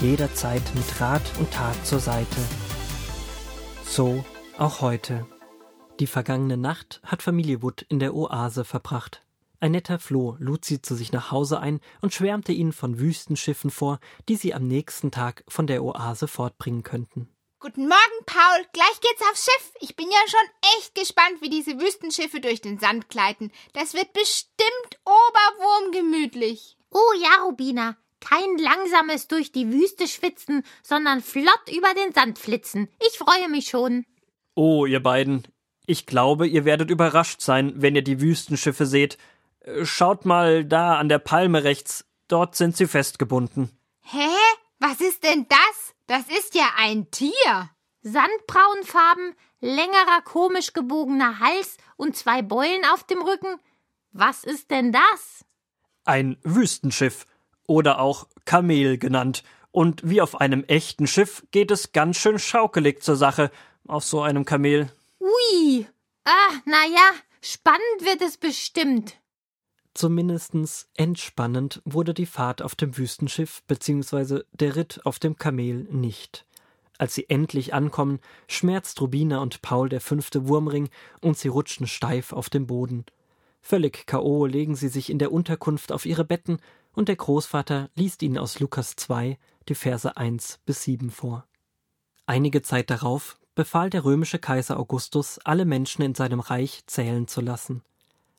jederzeit mit Rat und Tat zur Seite. So auch heute. Die vergangene Nacht hat Familie Wood in der Oase verbracht. Ein netter Floh lud sie zu sich nach Hause ein und schwärmte ihnen von Wüstenschiffen vor, die sie am nächsten Tag von der Oase fortbringen könnten. Guten Morgen, Paul. Gleich geht's aufs Schiff. Ich bin ja schon echt gespannt, wie diese Wüstenschiffe durch den Sand gleiten. Das wird bestimmt oberwurmgemütlich. Oh ja, Rubina. Kein langsames durch die Wüste schwitzen, sondern flott über den Sand flitzen. Ich freue mich schon. Oh, ihr beiden, ich glaube, ihr werdet überrascht sein, wenn ihr die Wüstenschiffe seht. Äh, schaut mal da an der Palme rechts. Dort sind sie festgebunden. Hä? Was ist denn das? Das ist ja ein Tier. Sandbraunfarben, längerer komisch gebogener Hals und zwei Beulen auf dem Rücken. Was ist denn das? Ein Wüstenschiff oder auch Kamel genannt. Und wie auf einem echten Schiff geht es ganz schön schaukelig zur Sache auf so einem Kamel. Ui. Ah, na ja, spannend wird es bestimmt. Zumindestens entspannend wurde die Fahrt auf dem Wüstenschiff bzw. der Ritt auf dem Kamel nicht. Als sie endlich ankommen, schmerzt Rubina und Paul der fünfte Wurmring und sie rutschen steif auf dem Boden. Völlig K.O. legen sie sich in der Unterkunft auf ihre Betten und der Großvater liest ihnen aus Lukas 2 die Verse 1 bis 7 vor. Einige Zeit darauf befahl der römische Kaiser Augustus, alle Menschen in seinem Reich zählen zu lassen.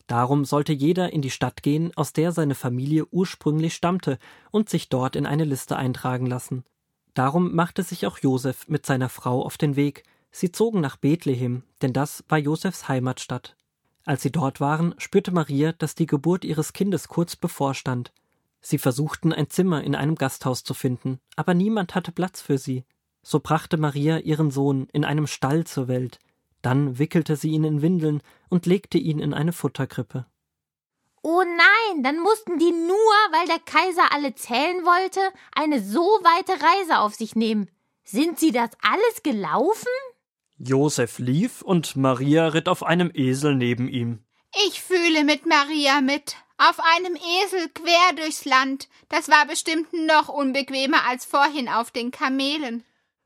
Darum sollte jeder in die Stadt gehen, aus der seine Familie ursprünglich stammte, und sich dort in eine Liste eintragen lassen. Darum machte sich auch Josef mit seiner Frau auf den Weg. Sie zogen nach Bethlehem, denn das war Josefs Heimatstadt. Als sie dort waren, spürte Maria, dass die Geburt ihres Kindes kurz bevorstand. Sie versuchten ein Zimmer in einem Gasthaus zu finden, aber niemand hatte Platz für sie. So brachte Maria ihren Sohn in einem Stall zur Welt, dann wickelte sie ihn in Windeln und legte ihn in eine Futterkrippe. Oh nein, dann mussten die nur, weil der Kaiser alle zählen wollte, eine so weite Reise auf sich nehmen. Sind sie das alles gelaufen? Josef lief und Maria ritt auf einem Esel neben ihm. Ich fühle mit Maria mit. Auf einem Esel quer durchs Land. Das war bestimmt noch unbequemer als vorhin auf den Kamelen.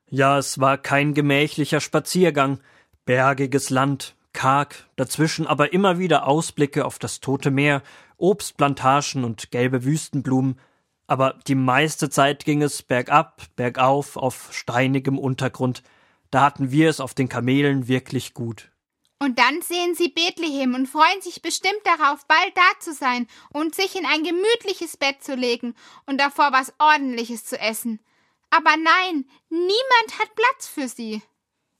Ja, es war kein gemächlicher Spaziergang, bergiges Land, karg, dazwischen aber immer wieder Ausblicke auf das tote Meer, Obstplantagen und gelbe Wüstenblumen, aber die meiste Zeit ging es bergab, bergauf, auf steinigem Untergrund, da hatten wir es auf den Kamelen wirklich gut. Und dann sehen sie Bethlehem und freuen sich bestimmt darauf, bald da zu sein und sich in ein gemütliches Bett zu legen und davor was ordentliches zu essen. Aber nein, niemand hat Platz für sie.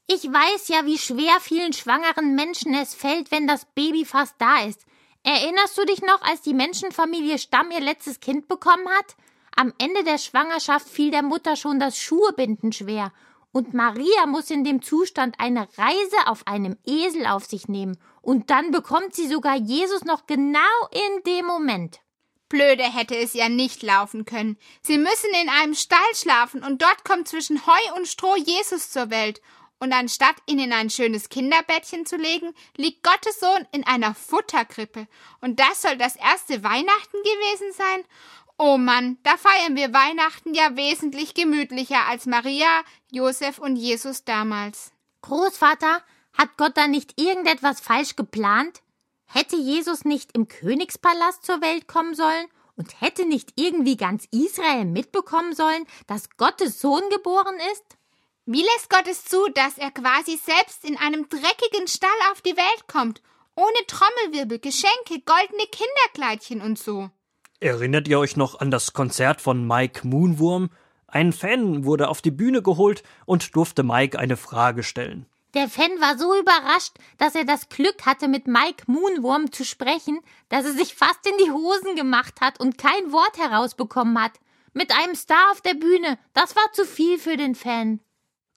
Ich weiß ja, wie schwer vielen schwangeren Menschen es fällt, wenn das Baby fast da ist. Erinnerst du dich noch, als die Menschenfamilie Stamm ihr letztes Kind bekommen hat? Am Ende der Schwangerschaft fiel der Mutter schon das Schuhebinden schwer. Und Maria muss in dem Zustand eine Reise auf einem Esel auf sich nehmen. Und dann bekommt sie sogar Jesus noch genau in dem Moment. Blöde hätte es ja nicht laufen können. Sie müssen in einem Stall schlafen und dort kommt zwischen Heu und Stroh Jesus zur Welt. Und anstatt ihn in ein schönes Kinderbettchen zu legen, liegt Gottes Sohn in einer Futterkrippe. Und das soll das erste Weihnachten gewesen sein? Oh Mann, da feiern wir Weihnachten ja wesentlich gemütlicher als Maria, Josef und Jesus damals. Großvater, hat Gott da nicht irgendetwas falsch geplant? Hätte Jesus nicht im Königspalast zur Welt kommen sollen und hätte nicht irgendwie ganz Israel mitbekommen sollen, dass Gottes Sohn geboren ist? Wie lässt Gott es zu, dass er quasi selbst in einem dreckigen Stall auf die Welt kommt, ohne Trommelwirbel, Geschenke, goldene Kinderkleidchen und so? Erinnert ihr euch noch an das Konzert von Mike Moonwurm? Ein Fan wurde auf die Bühne geholt und durfte Mike eine Frage stellen. Der Fan war so überrascht, dass er das Glück hatte, mit Mike Moonwurm zu sprechen, dass er sich fast in die Hosen gemacht hat und kein Wort herausbekommen hat. Mit einem Star auf der Bühne, das war zu viel für den Fan.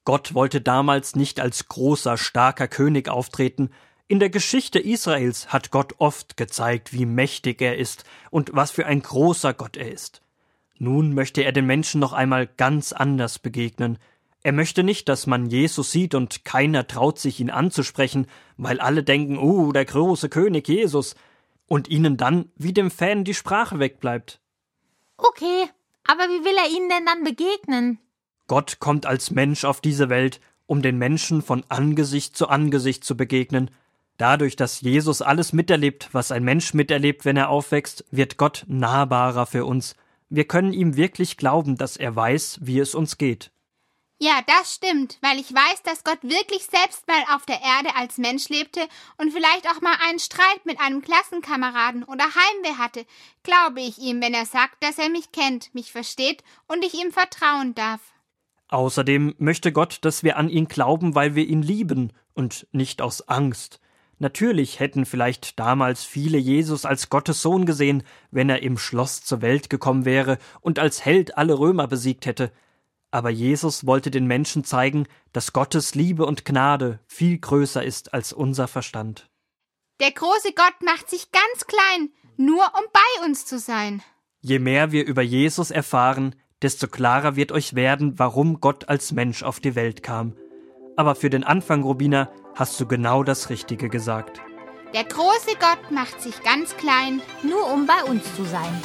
Gott wollte damals nicht als großer, starker König auftreten, in der Geschichte Israels hat Gott oft gezeigt, wie mächtig er ist und was für ein großer Gott er ist. Nun möchte er den Menschen noch einmal ganz anders begegnen. Er möchte nicht, dass man Jesus sieht und keiner traut sich ihn anzusprechen, weil alle denken, uh, der große König Jesus, und ihnen dann wie dem Fan die Sprache wegbleibt. Okay, aber wie will er ihnen denn dann begegnen? Gott kommt als Mensch auf diese Welt, um den Menschen von Angesicht zu Angesicht zu begegnen. Dadurch, dass Jesus alles miterlebt, was ein Mensch miterlebt, wenn er aufwächst, wird Gott nahbarer für uns. Wir können ihm wirklich glauben, dass er weiß, wie es uns geht. Ja, das stimmt, weil ich weiß, dass Gott wirklich selbst mal auf der Erde als Mensch lebte und vielleicht auch mal einen Streit mit einem Klassenkameraden oder Heimweh hatte, glaube ich ihm, wenn er sagt, dass er mich kennt, mich versteht und ich ihm vertrauen darf. Außerdem möchte Gott, dass wir an ihn glauben, weil wir ihn lieben und nicht aus Angst. Natürlich hätten vielleicht damals viele Jesus als Gottes Sohn gesehen, wenn er im Schloss zur Welt gekommen wäre und als Held alle Römer besiegt hätte. Aber Jesus wollte den Menschen zeigen, dass Gottes Liebe und Gnade viel größer ist als unser Verstand. Der große Gott macht sich ganz klein, nur um bei uns zu sein. Je mehr wir über Jesus erfahren, desto klarer wird euch werden, warum Gott als Mensch auf die Welt kam. Aber für den Anfang, Robina, hast du genau das Richtige gesagt. Der große Gott macht sich ganz klein, nur um bei uns zu sein.